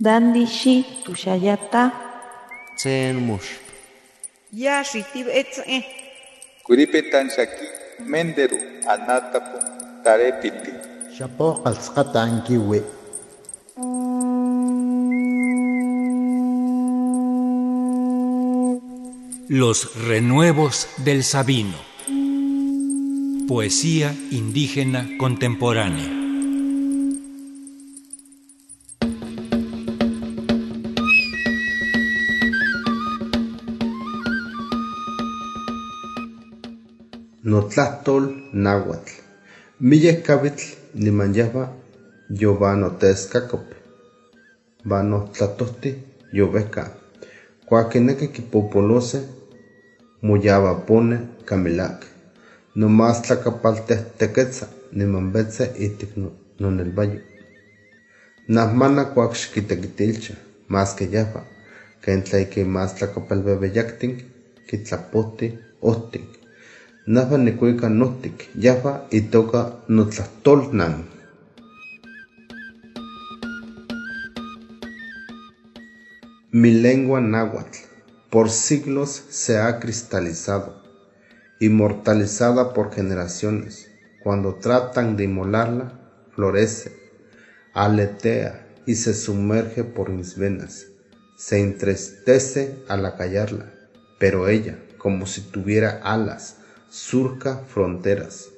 Dandishi tushayata. Tsen mush. Ya shitib etze. Kuripetan shaki menderu anatapu tarepiti. Shapo qalsqata ankiwi. Los renuevos del Sabino. Poesía indígena contemporánea. Notlahtol náhuatl. Miyek kabitl nimanyahwa yovano teskakop. Vano tlatohti yoveka. Kuakineki kipopolose moyaba pone kamilak. Nomás tlakapalteh teketza nimanbetze itik nonelbayo. Nahmana kuak xikitekitilcha, más que yahwa, ken tlaiki más tlakapalbebeyaktin, kitlapohti ohtik. Nahwa nikuika nohtik, yahwa itoka notlahtolnan. Mi lengua náhuatl por siglos se ha cristalizado, inmortalizada por generaciones. Cuando tratan de inmolarla, florece, aletea y se sumerge por mis venas. Se entristece al acallarla, pero ella, como si tuviera alas, surca fronteras.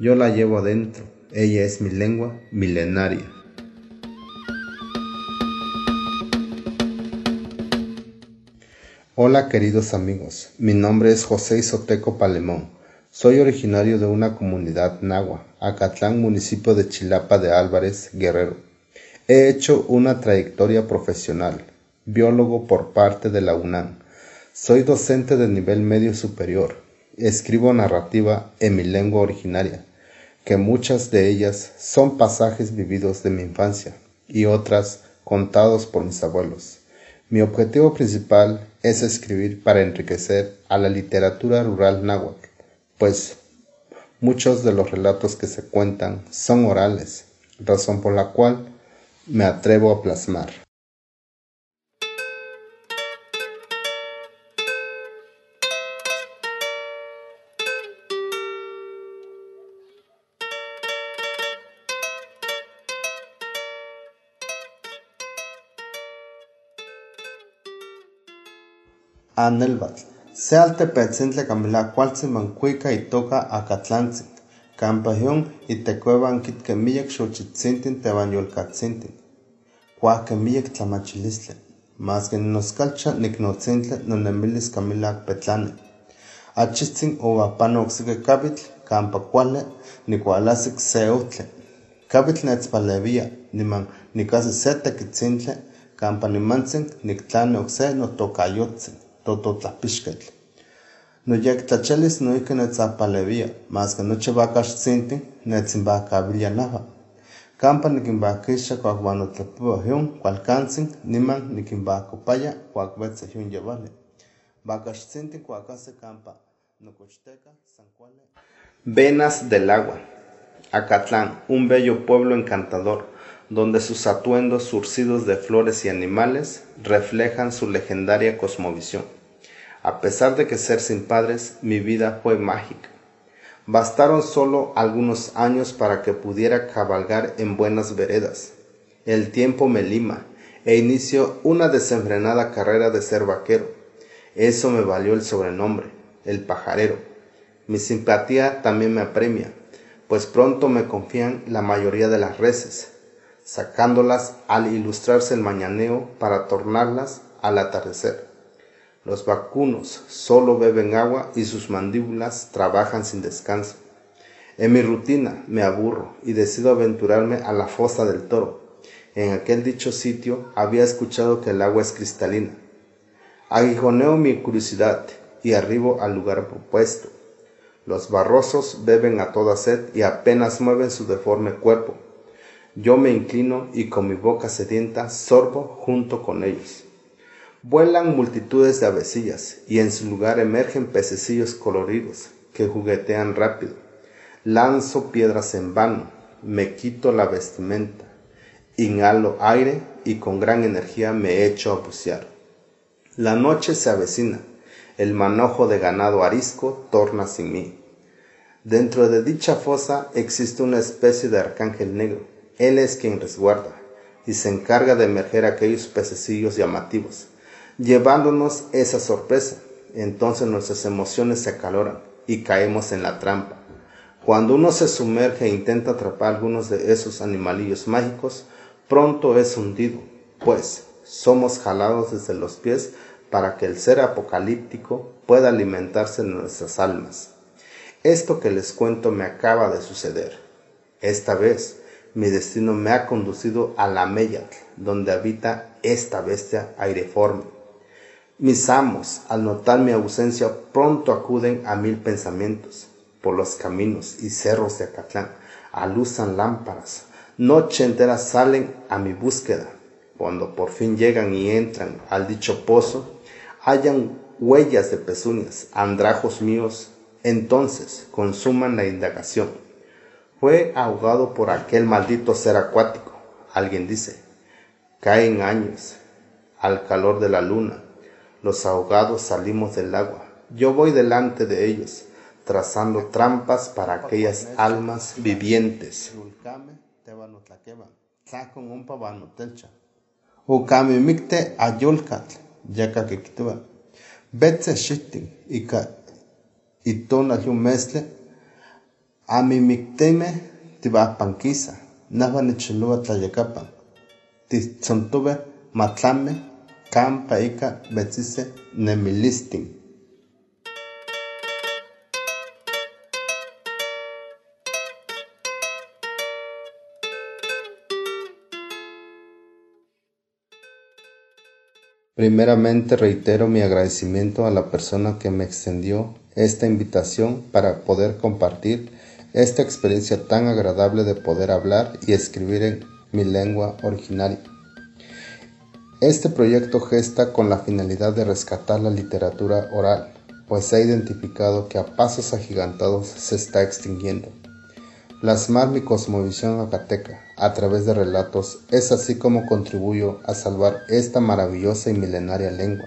Yo la llevo adentro, ella es mi lengua milenaria. Hola queridos amigos, mi nombre es José Isoteco Palemón. Soy originario de una comunidad nahua, Acatlán, municipio de Chilapa de Álvarez, Guerrero. He hecho una trayectoria profesional, biólogo por parte de la UNAM. Soy docente de nivel medio superior. Escribo narrativa en mi lengua originaria, que muchas de ellas son pasajes vividos de mi infancia y otras contados por mis abuelos. Mi objetivo principal es escribir para enriquecer a la literatura rural náhuatl, pues muchos de los relatos que se cuentan son orales, razón por la cual me atrevo a plasmar. Anelbatl. Cualtzin mancuica y toca acatlantzin. Campajión y tecuevan kitque miyek xochitzintin teban yolcatzintin. Cuaque miyek tlamachilistle. Mas que noscalcha nicnotzintle nonemilis camilac petlane. Achitzin ovapano oxique cabitl, campa cuale, nicualasic seotle. Cabitl netzpalevia, niman nicasi se tequitzintle, campa nimantzin nictlane oxe notocayotzin. Tototlapixquetl. Noyectlachelis noihki netzapalevia, mas que nochi vacaxtzintin netzinvacabilia naha. Campa niquinvaquisha cuac uanotlapua hion cualcantzin niman niquinvacopaya cuac vetze hion yevali. Vacaxtzintin cuacase campa nocochteca san cuale. Venas del agua. Acatlán, un bello pueblo encantador, donde sus atuendos surcidos de flores y animales reflejan su legendaria cosmovisión. A pesar de que ser sin padres, mi vida fue mágica. Bastaron solo algunos años para que pudiera cabalgar en buenas veredas. El tiempo me lima e inicio una desenfrenada carrera de ser vaquero. Eso me valió el sobrenombre, el pajarero. Mi simpatía también me apremia, pues pronto me confían la mayoría de las reses, sacándolas al ilustrarse el mañaneo para tornarlas al atardecer. Los vacunos solo beben agua y sus mandíbulas trabajan sin descanso. En mi rutina me aburro y decido aventurarme a la fosa del toro. En aquel dicho sitio había escuchado que el agua es cristalina. Aguijoneo mi curiosidad y arribo al lugar propuesto. Los barrosos beben a toda sed y apenas mueven su deforme cuerpo. Yo me inclino y con mi boca sedienta sorbo junto con ellos. Vuelan multitudes de avecillas y en su lugar emergen pececillos coloridos que juguetean rápido. Lanzo piedras en vano, me quito la vestimenta. inhalo aire y con gran energía me echo a bucear. La noche se avecina, el manojo de ganado arisco torna sin mí. Dentro de dicha fosa existe una especie de arcángel negro. Él es quien resguarda y se encarga de emerger aquellos pececillos llamativos, llevándonos esa sorpresa. Entonces nuestras emociones se acaloran y caemos en la trampa. Cuando uno se sumerge e intenta atrapar algunos de esos animalillos mágicos, pronto es hundido, pues somos jalados desde los pies para que el ser apocalíptico pueda alimentarse de nuestras almas. Esto que les cuento me acaba de suceder. Esta vez mi destino me ha conducido a la Meyat, donde habita esta bestia aireforme. Mis amos, al notar mi ausencia, pronto acuden a mil pensamientos. Por los caminos y cerros de Acatlán aluzan lámparas. Noche entera salen a mi búsqueda. Cuando por fin llegan y entran al dicho pozo, hallan huellas de pezuñas, andrajos míos entonces consuman la indagación. Fue ahogado por aquel maldito ser acuático. Alguien dice, caen años al calor de la luna. Los ahogados salimos del agua. Yo voy delante de ellos, trazando trampas para aquellas almas vivientes. Ukame mikte ayulkat, yaka que Betze shitting, itona mesle amimicteme tibapanquisa nahua necholua tlayakapan titzontobe matlame campa ika betzise nemilistin Primeramente reitero mi agradecimiento a la persona que me extendió esta invitación para poder compartir esta experiencia tan agradable de poder hablar y escribir en mi lengua originaria. Este proyecto gesta con la finalidad de rescatar la literatura oral, pues se ha identificado que a pasos agigantados se está extinguiendo. Plasmar mi cosmovisión acateca a través de relatos es así como contribuyo a salvar esta maravillosa y milenaria lengua.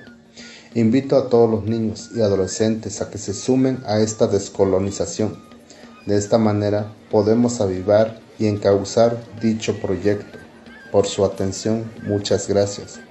Invito a todos los niños y adolescentes a que se sumen a esta descolonización. De esta manera podemos avivar y encauzar dicho proyecto. Por su atención, muchas gracias.